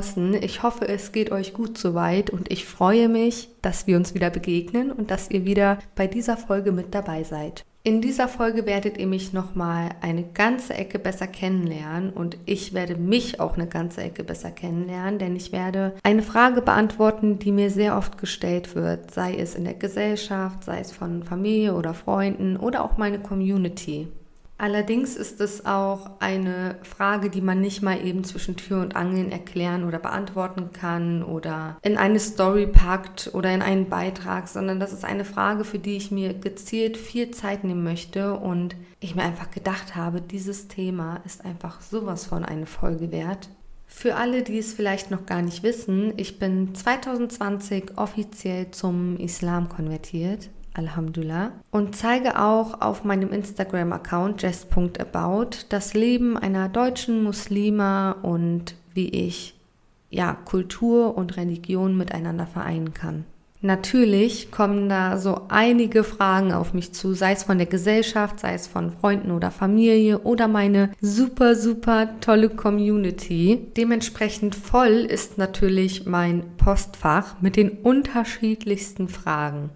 draußen. Ich hoffe, es geht euch gut soweit und ich freue mich, dass wir uns wieder begegnen und dass ihr wieder bei dieser Folge mit dabei seid. In dieser Folge werdet ihr mich nochmal eine ganze Ecke besser kennenlernen und ich werde mich auch eine ganze Ecke besser kennenlernen, denn ich werde eine Frage beantworten, die mir sehr oft gestellt wird, sei es in der Gesellschaft, sei es von Familie oder Freunden oder auch meine Community. Allerdings ist es auch eine Frage, die man nicht mal eben zwischen Tür und Angeln erklären oder beantworten kann oder in eine Story packt oder in einen Beitrag, sondern das ist eine Frage, für die ich mir gezielt viel Zeit nehmen möchte und ich mir einfach gedacht habe, dieses Thema ist einfach sowas von eine Folge wert. Für alle, die es vielleicht noch gar nicht wissen, ich bin 2020 offiziell zum Islam konvertiert. Alhamdulillah. Und zeige auch auf meinem Instagram-Account just.about das Leben einer deutschen Muslima und wie ich ja Kultur und Religion miteinander vereinen kann. Natürlich kommen da so einige Fragen auf mich zu, sei es von der Gesellschaft, sei es von Freunden oder Familie oder meine super, super tolle Community. Dementsprechend voll ist natürlich mein Postfach mit den unterschiedlichsten Fragen.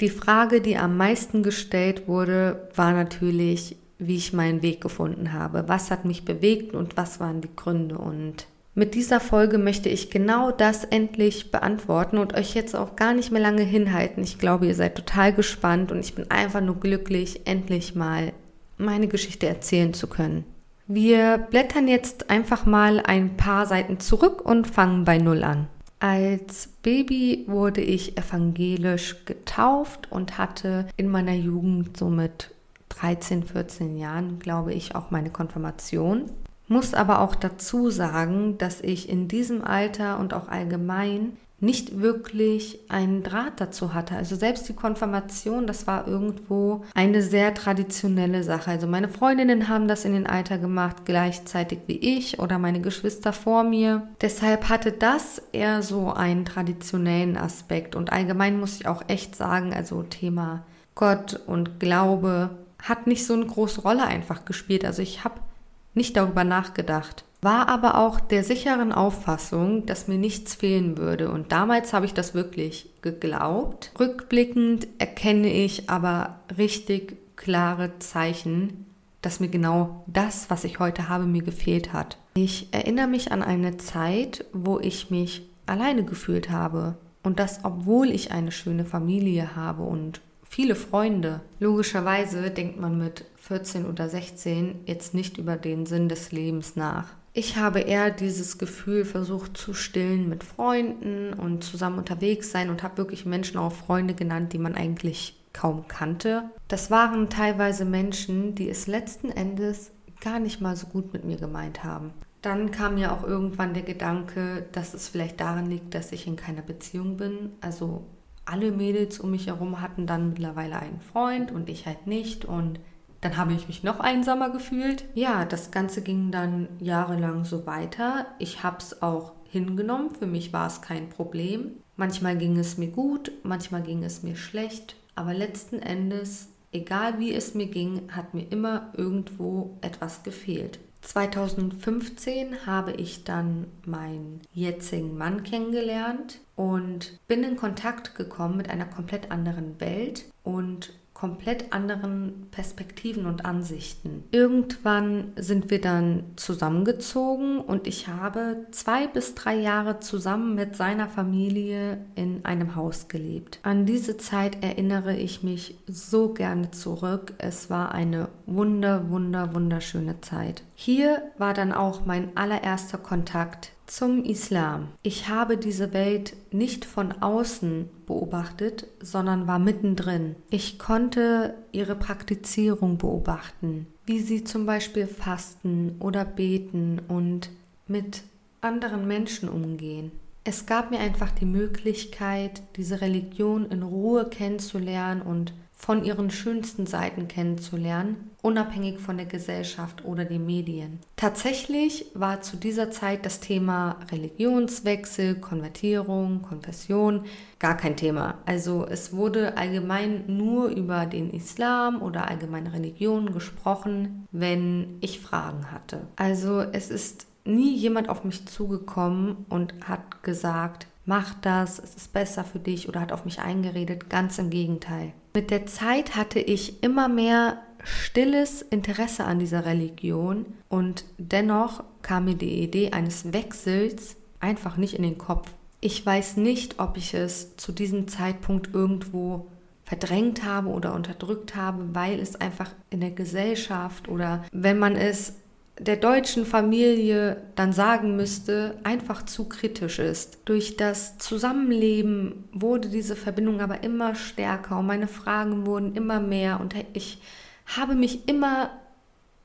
Die Frage, die am meisten gestellt wurde, war natürlich, wie ich meinen Weg gefunden habe. Was hat mich bewegt und was waren die Gründe? Und mit dieser Folge möchte ich genau das endlich beantworten und euch jetzt auch gar nicht mehr lange hinhalten. Ich glaube, ihr seid total gespannt und ich bin einfach nur glücklich, endlich mal meine Geschichte erzählen zu können. Wir blättern jetzt einfach mal ein paar Seiten zurück und fangen bei Null an. Als Baby wurde ich evangelisch getauft und hatte in meiner Jugend so mit 13, 14 Jahren, glaube ich, auch meine Konfirmation. Muss aber auch dazu sagen, dass ich in diesem Alter und auch allgemein nicht wirklich einen Draht dazu hatte. Also selbst die Konfirmation, das war irgendwo eine sehr traditionelle Sache. Also meine Freundinnen haben das in den Alter gemacht, gleichzeitig wie ich oder meine Geschwister vor mir. Deshalb hatte das eher so einen traditionellen Aspekt. Und allgemein muss ich auch echt sagen, also Thema Gott und Glaube hat nicht so eine große Rolle einfach gespielt. Also ich habe nicht darüber nachgedacht war aber auch der sicheren Auffassung, dass mir nichts fehlen würde. Und damals habe ich das wirklich geglaubt. Rückblickend erkenne ich aber richtig klare Zeichen, dass mir genau das, was ich heute habe, mir gefehlt hat. Ich erinnere mich an eine Zeit, wo ich mich alleine gefühlt habe. Und das, obwohl ich eine schöne Familie habe und viele Freunde. Logischerweise denkt man mit 14 oder 16 jetzt nicht über den Sinn des Lebens nach. Ich habe eher dieses Gefühl versucht zu stillen mit Freunden und zusammen unterwegs sein und habe wirklich Menschen auch Freunde genannt, die man eigentlich kaum kannte. Das waren teilweise Menschen, die es letzten Endes gar nicht mal so gut mit mir gemeint haben. Dann kam mir auch irgendwann der Gedanke, dass es vielleicht daran liegt, dass ich in keiner Beziehung bin. Also alle Mädels um mich herum hatten dann mittlerweile einen Freund und ich halt nicht. Und dann habe ich mich noch einsamer gefühlt. Ja, das Ganze ging dann jahrelang so weiter. Ich habe es auch hingenommen. Für mich war es kein Problem. Manchmal ging es mir gut, manchmal ging es mir schlecht. Aber letzten Endes, egal wie es mir ging, hat mir immer irgendwo etwas gefehlt. 2015 habe ich dann meinen jetzigen Mann kennengelernt und bin in Kontakt gekommen mit einer komplett anderen Welt und komplett anderen Perspektiven und Ansichten. Irgendwann sind wir dann zusammengezogen und ich habe zwei bis drei Jahre zusammen mit seiner Familie in einem Haus gelebt. An diese Zeit erinnere ich mich so gerne zurück. Es war eine wunder, wunder, wunderschöne Zeit. Hier war dann auch mein allererster Kontakt zum Islam. Ich habe diese Welt nicht von außen beobachtet, sondern war mittendrin. Ich konnte ihre Praktizierung beobachten, wie sie zum Beispiel fasten oder beten und mit anderen Menschen umgehen. Es gab mir einfach die Möglichkeit, diese Religion in Ruhe kennenzulernen und von ihren schönsten Seiten kennenzulernen, unabhängig von der Gesellschaft oder den Medien. Tatsächlich war zu dieser Zeit das Thema Religionswechsel, Konvertierung, Konfession gar kein Thema. Also es wurde allgemein nur über den Islam oder allgemeine Religionen gesprochen, wenn ich Fragen hatte. Also es ist nie jemand auf mich zugekommen und hat gesagt, mach das, es ist besser für dich oder hat auf mich eingeredet. Ganz im Gegenteil. Mit der Zeit hatte ich immer mehr stilles Interesse an dieser Religion und dennoch kam mir die Idee eines Wechsels einfach nicht in den Kopf. Ich weiß nicht, ob ich es zu diesem Zeitpunkt irgendwo verdrängt habe oder unterdrückt habe, weil es einfach in der Gesellschaft oder wenn man es der deutschen Familie dann sagen müsste, einfach zu kritisch ist. Durch das Zusammenleben wurde diese Verbindung aber immer stärker und meine Fragen wurden immer mehr und ich habe mich immer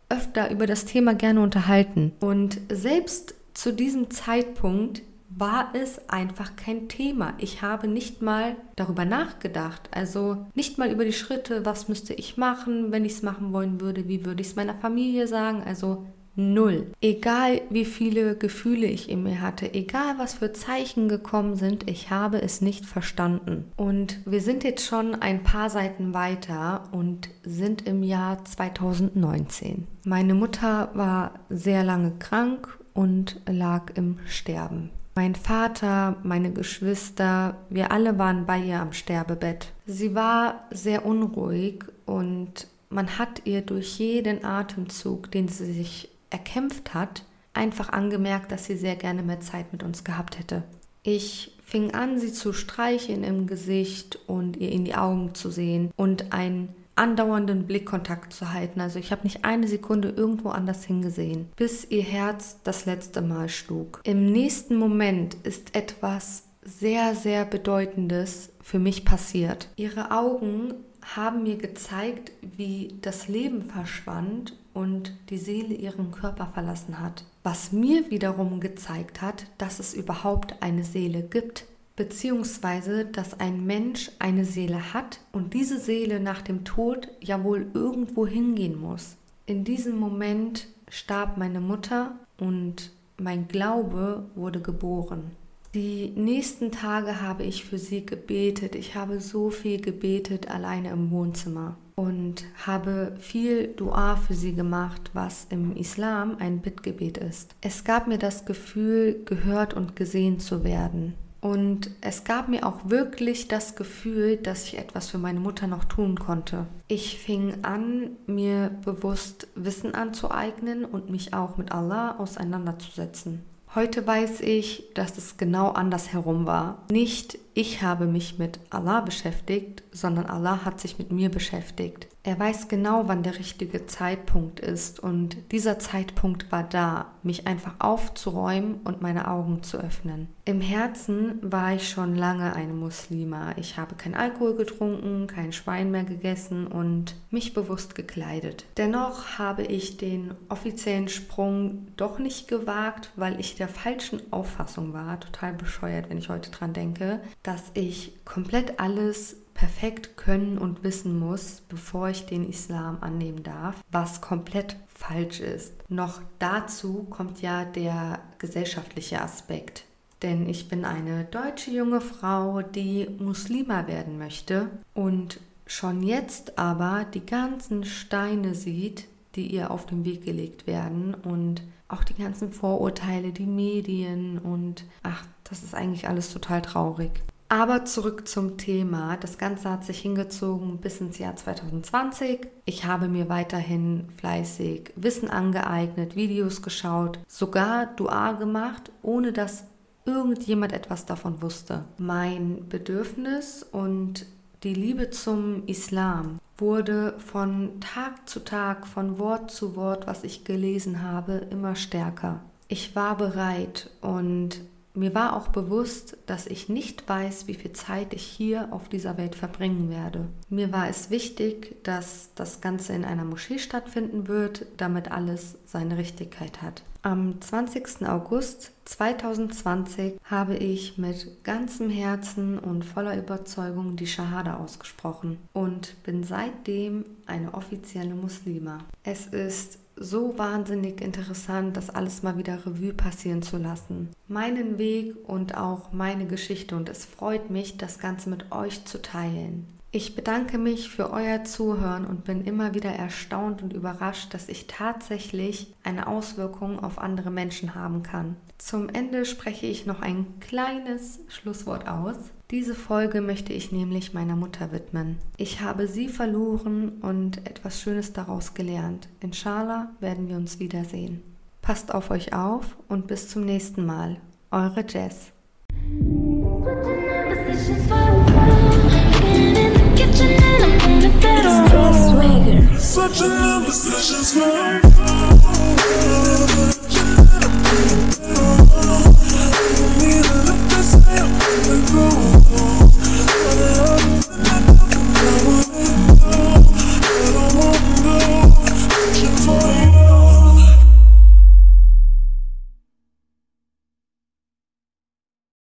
öfter über das Thema gerne unterhalten. Und selbst zu diesem Zeitpunkt war es einfach kein Thema. Ich habe nicht mal darüber nachgedacht. Also nicht mal über die Schritte, was müsste ich machen, wenn ich es machen wollen würde, wie würde ich es meiner Familie sagen. Also Null. Egal wie viele Gefühle ich in mir hatte, egal was für Zeichen gekommen sind, ich habe es nicht verstanden. Und wir sind jetzt schon ein paar Seiten weiter und sind im Jahr 2019. Meine Mutter war sehr lange krank und lag im Sterben. Mein Vater, meine Geschwister, wir alle waren bei ihr am Sterbebett. Sie war sehr unruhig und man hat ihr durch jeden Atemzug, den sie sich erkämpft hat, einfach angemerkt, dass sie sehr gerne mehr Zeit mit uns gehabt hätte. Ich fing an, sie zu streicheln im Gesicht und ihr in die Augen zu sehen und einen andauernden Blickkontakt zu halten. Also ich habe nicht eine Sekunde irgendwo anders hingesehen, bis ihr Herz das letzte Mal schlug. Im nächsten Moment ist etwas sehr, sehr Bedeutendes für mich passiert. Ihre Augen haben mir gezeigt, wie das Leben verschwand und die Seele ihren Körper verlassen hat. Was mir wiederum gezeigt hat, dass es überhaupt eine Seele gibt, beziehungsweise dass ein Mensch eine Seele hat und diese Seele nach dem Tod ja wohl irgendwo hingehen muss. In diesem Moment starb meine Mutter und mein Glaube wurde geboren. Die nächsten Tage habe ich für sie gebetet. Ich habe so viel gebetet alleine im Wohnzimmer und habe viel Dua für sie gemacht, was im Islam ein Bittgebet ist. Es gab mir das Gefühl, gehört und gesehen zu werden. Und es gab mir auch wirklich das Gefühl, dass ich etwas für meine Mutter noch tun konnte. Ich fing an, mir bewusst Wissen anzueignen und mich auch mit Allah auseinanderzusetzen. Heute weiß ich, dass es genau andersherum war. Nicht ich habe mich mit Allah beschäftigt, sondern Allah hat sich mit mir beschäftigt. Er weiß genau, wann der richtige Zeitpunkt ist und dieser Zeitpunkt war da, mich einfach aufzuräumen und meine Augen zu öffnen. Im Herzen war ich schon lange eine Muslima. Ich habe kein Alkohol getrunken, kein Schwein mehr gegessen und mich bewusst gekleidet. Dennoch habe ich den offiziellen Sprung doch nicht gewagt, weil ich der falschen Auffassung war, total bescheuert, wenn ich heute dran denke, dass ich komplett alles perfekt können und wissen muss, bevor ich den Islam annehmen darf, was komplett falsch ist. Noch dazu kommt ja der gesellschaftliche Aspekt. Denn ich bin eine deutsche junge Frau, die Muslima werden möchte und schon jetzt aber die ganzen Steine sieht, die ihr auf den Weg gelegt werden und auch die ganzen Vorurteile, die Medien und ach, das ist eigentlich alles total traurig. Aber zurück zum Thema. Das Ganze hat sich hingezogen bis ins Jahr 2020. Ich habe mir weiterhin fleißig Wissen angeeignet, Videos geschaut, sogar Dua gemacht, ohne dass irgendjemand etwas davon wusste. Mein Bedürfnis und die Liebe zum Islam wurde von Tag zu Tag, von Wort zu Wort, was ich gelesen habe, immer stärker. Ich war bereit und mir war auch bewusst, dass ich nicht weiß, wie viel Zeit ich hier auf dieser Welt verbringen werde. Mir war es wichtig, dass das Ganze in einer Moschee stattfinden wird, damit alles seine Richtigkeit hat. Am 20. August 2020 habe ich mit ganzem Herzen und voller Überzeugung die Shahada ausgesprochen und bin seitdem eine offizielle Muslima. Es ist so wahnsinnig interessant, das alles mal wieder Revue passieren zu lassen. Meinen Weg und auch meine Geschichte und es freut mich, das Ganze mit euch zu teilen. Ich bedanke mich für euer Zuhören und bin immer wieder erstaunt und überrascht, dass ich tatsächlich eine Auswirkung auf andere Menschen haben kann. Zum Ende spreche ich noch ein kleines Schlusswort aus. Diese Folge möchte ich nämlich meiner Mutter widmen. Ich habe sie verloren und etwas Schönes daraus gelernt. Inshallah werden wir uns wiedersehen. Passt auf euch auf und bis zum nächsten Mal. Eure Jess. Such an imposition's right.